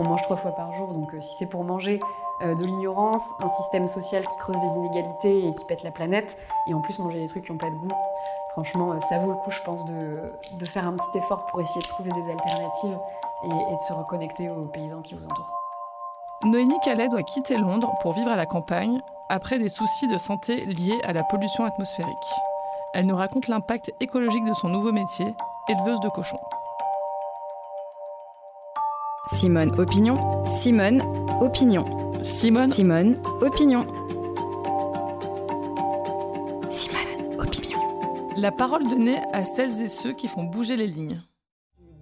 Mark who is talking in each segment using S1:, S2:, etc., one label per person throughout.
S1: On mange trois fois par jour, donc si c'est pour manger de l'ignorance, un système social qui creuse les inégalités et qui pète la planète, et en plus manger des trucs qui n'ont pas de goût, franchement, ça vaut le coup, je pense, de, faire un petit effort pour essayer de trouver des alternatives et, et de se reconnecter aux paysans qui vous entourent.
S2: Noémie Calais doit quitter Londres pour vivre à la campagne après des soucis de santé liés à la pollution atmosphérique. Elle nous raconte l'impact écologique de son nouveau métier, éleveuse de cochons.
S3: Simone Opinion, Simone Opinion.
S2: Simone
S3: Simone Opinion. Simone Opinion.
S2: La parole donnée à celles et ceux qui font bouger les lignes.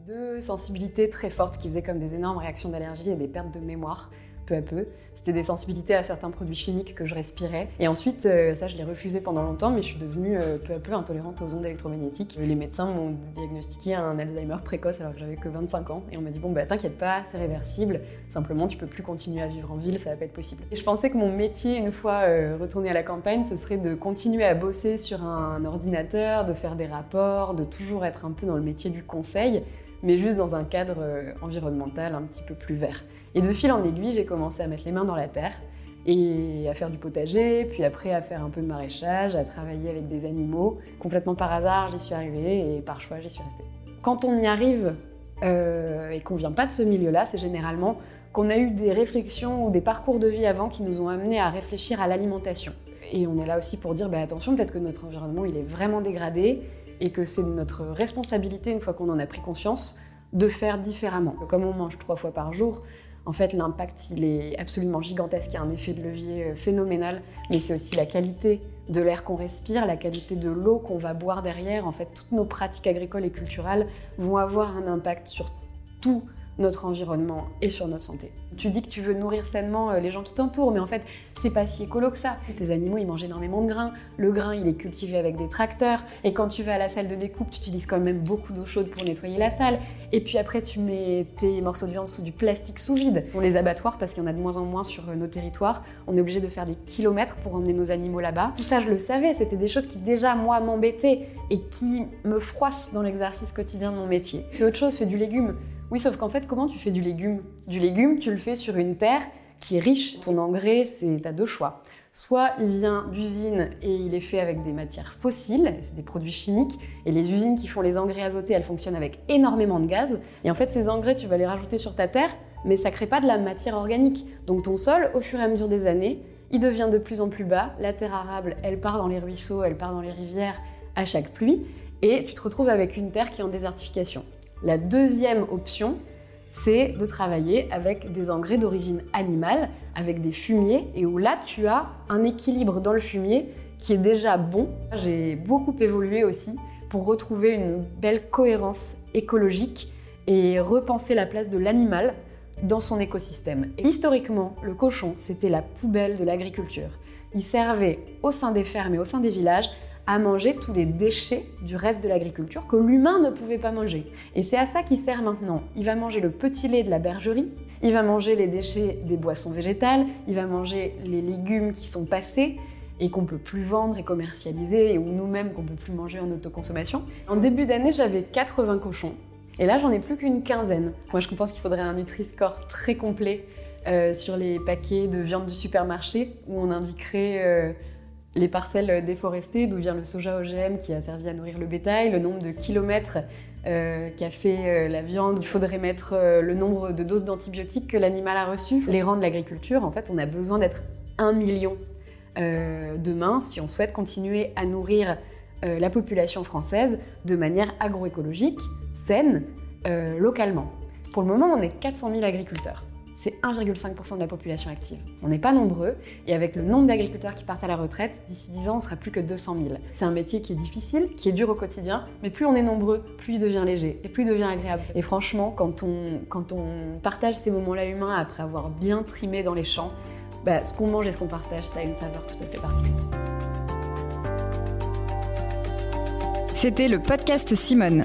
S1: Deux sensibilités très fortes qui faisaient comme des énormes réactions d'allergie et des pertes de mémoire peu à peu. C'était des sensibilités à certains produits chimiques que je respirais. Et ensuite, euh, ça, je l'ai refusé pendant longtemps, mais je suis devenue euh, peu à peu intolérante aux ondes électromagnétiques. Les médecins m'ont diagnostiqué un Alzheimer précoce alors que j'avais que 25 ans. Et on m'a dit, bon, bah t'inquiète pas, c'est réversible. Simplement, tu peux plus continuer à vivre en ville, ça va pas être possible. Et je pensais que mon métier, une fois euh, retourné à la campagne, ce serait de continuer à bosser sur un ordinateur, de faire des rapports, de toujours être un peu dans le métier du conseil mais juste dans un cadre euh, environnemental un petit peu plus vert. Et de fil en aiguille, j'ai commencé à mettre les mains dans la terre et à faire du potager, puis après à faire un peu de maraîchage, à travailler avec des animaux. Complètement par hasard, j'y suis arrivée et par choix, j'y suis restée. Quand on y arrive euh, et qu'on vient pas de ce milieu-là, c'est généralement qu'on a eu des réflexions ou des parcours de vie avant qui nous ont amenés à réfléchir à l'alimentation. Et on est là aussi pour dire bah, attention, peut-être que notre environnement il est vraiment dégradé et que c'est notre responsabilité, une fois qu'on en a pris conscience, de faire différemment. Comme on mange trois fois par jour, en fait, l'impact, est absolument gigantesque. Il y a un effet de levier euh, phénoménal, mais c'est aussi la qualité de l'air qu'on respire, la qualité de l'eau qu'on va boire derrière. En fait, toutes nos pratiques agricoles et culturelles vont avoir un impact sur tout notre environnement et sur notre santé. Tu dis que tu veux nourrir sainement euh, les gens qui t'entourent, mais en fait, c'est pas si écolo que ça. Tes animaux, ils mangent énormément de grains. Le grain, il est cultivé avec des tracteurs. Et quand tu vas à la salle de découpe, tu utilises quand même beaucoup d'eau chaude pour nettoyer la salle. Et puis après, tu mets tes morceaux de viande sous du plastique sous vide. Pour les abattoirs, parce qu'il y en a de moins en moins sur euh, nos territoires, on est obligé de faire des kilomètres pour emmener nos animaux là-bas. Tout ça, je le savais. C'était des choses qui déjà, moi, m'embêtaient et qui me froissent dans l'exercice quotidien de mon métier. Fais autre chose, fais du légume. Oui, sauf qu'en fait, comment tu fais du légume? Du légume, tu le fais sur une terre qui est riche. Ton engrais, c'est à deux choix. Soit il vient d'usine et il est fait avec des matières fossiles, des produits chimiques, et les usines qui font les engrais azotés, elles fonctionnent avec énormément de gaz. Et en fait, ces engrais, tu vas les rajouter sur ta terre, mais ça crée pas de la matière organique. Donc ton sol, au fur et à mesure des années, il devient de plus en plus bas. La terre arable, elle part dans les ruisseaux, elle part dans les rivières à chaque pluie, et tu te retrouves avec une terre qui est en désertification. La deuxième option, c'est de travailler avec des engrais d'origine animale, avec des fumiers, et où là, tu as un équilibre dans le fumier qui est déjà bon. J'ai beaucoup évolué aussi pour retrouver une belle cohérence écologique et repenser la place de l'animal dans son écosystème. historiquement, le cochon, c'était la poubelle de l'agriculture. Il servait au sein des fermes et au sein des villages à manger tous les déchets du reste de l'agriculture que l'humain ne pouvait pas manger. Et c'est à ça qu'il sert maintenant. Il va manger le petit lait de la bergerie, il va manger les déchets des boissons végétales, il va manger les légumes qui sont passés et qu'on peut plus vendre et commercialiser, ou nous-mêmes qu'on peut plus manger en autoconsommation. En début d'année, j'avais 80 cochons. Et là, j'en ai plus qu'une quinzaine. Moi, je pense qu'il faudrait un Nutri-Score très complet euh, sur les paquets de viande du supermarché, où on indiquerait... Euh, les parcelles déforestées, d'où vient le soja OGM qui a servi à nourrir le bétail, le nombre de kilomètres euh, qu'a fait euh, la viande. Il faudrait mettre euh, le nombre de doses d'antibiotiques que l'animal a reçues. Les rangs de l'agriculture, en fait, on a besoin d'être un million demain si on souhaite continuer à nourrir la population française de manière agroécologique, saine, localement. Pour le moment, on est 400 000 agriculteurs c'est 1,5% de la population active. On n'est pas nombreux, et avec le nombre d'agriculteurs qui partent à la retraite, d'ici 10 ans, on sera plus que 200 000. C'est un métier qui est difficile, qui est dur au quotidien, mais plus on est nombreux, plus il devient léger, et plus il devient agréable. Et franchement, quand on, partage ces moments-là humains après avoir bien trimé dans les champs, bah, ce qu'on mange et ce qu'on partage, ça a une saveur tout à fait particulière.
S3: C'était le podcast Simone.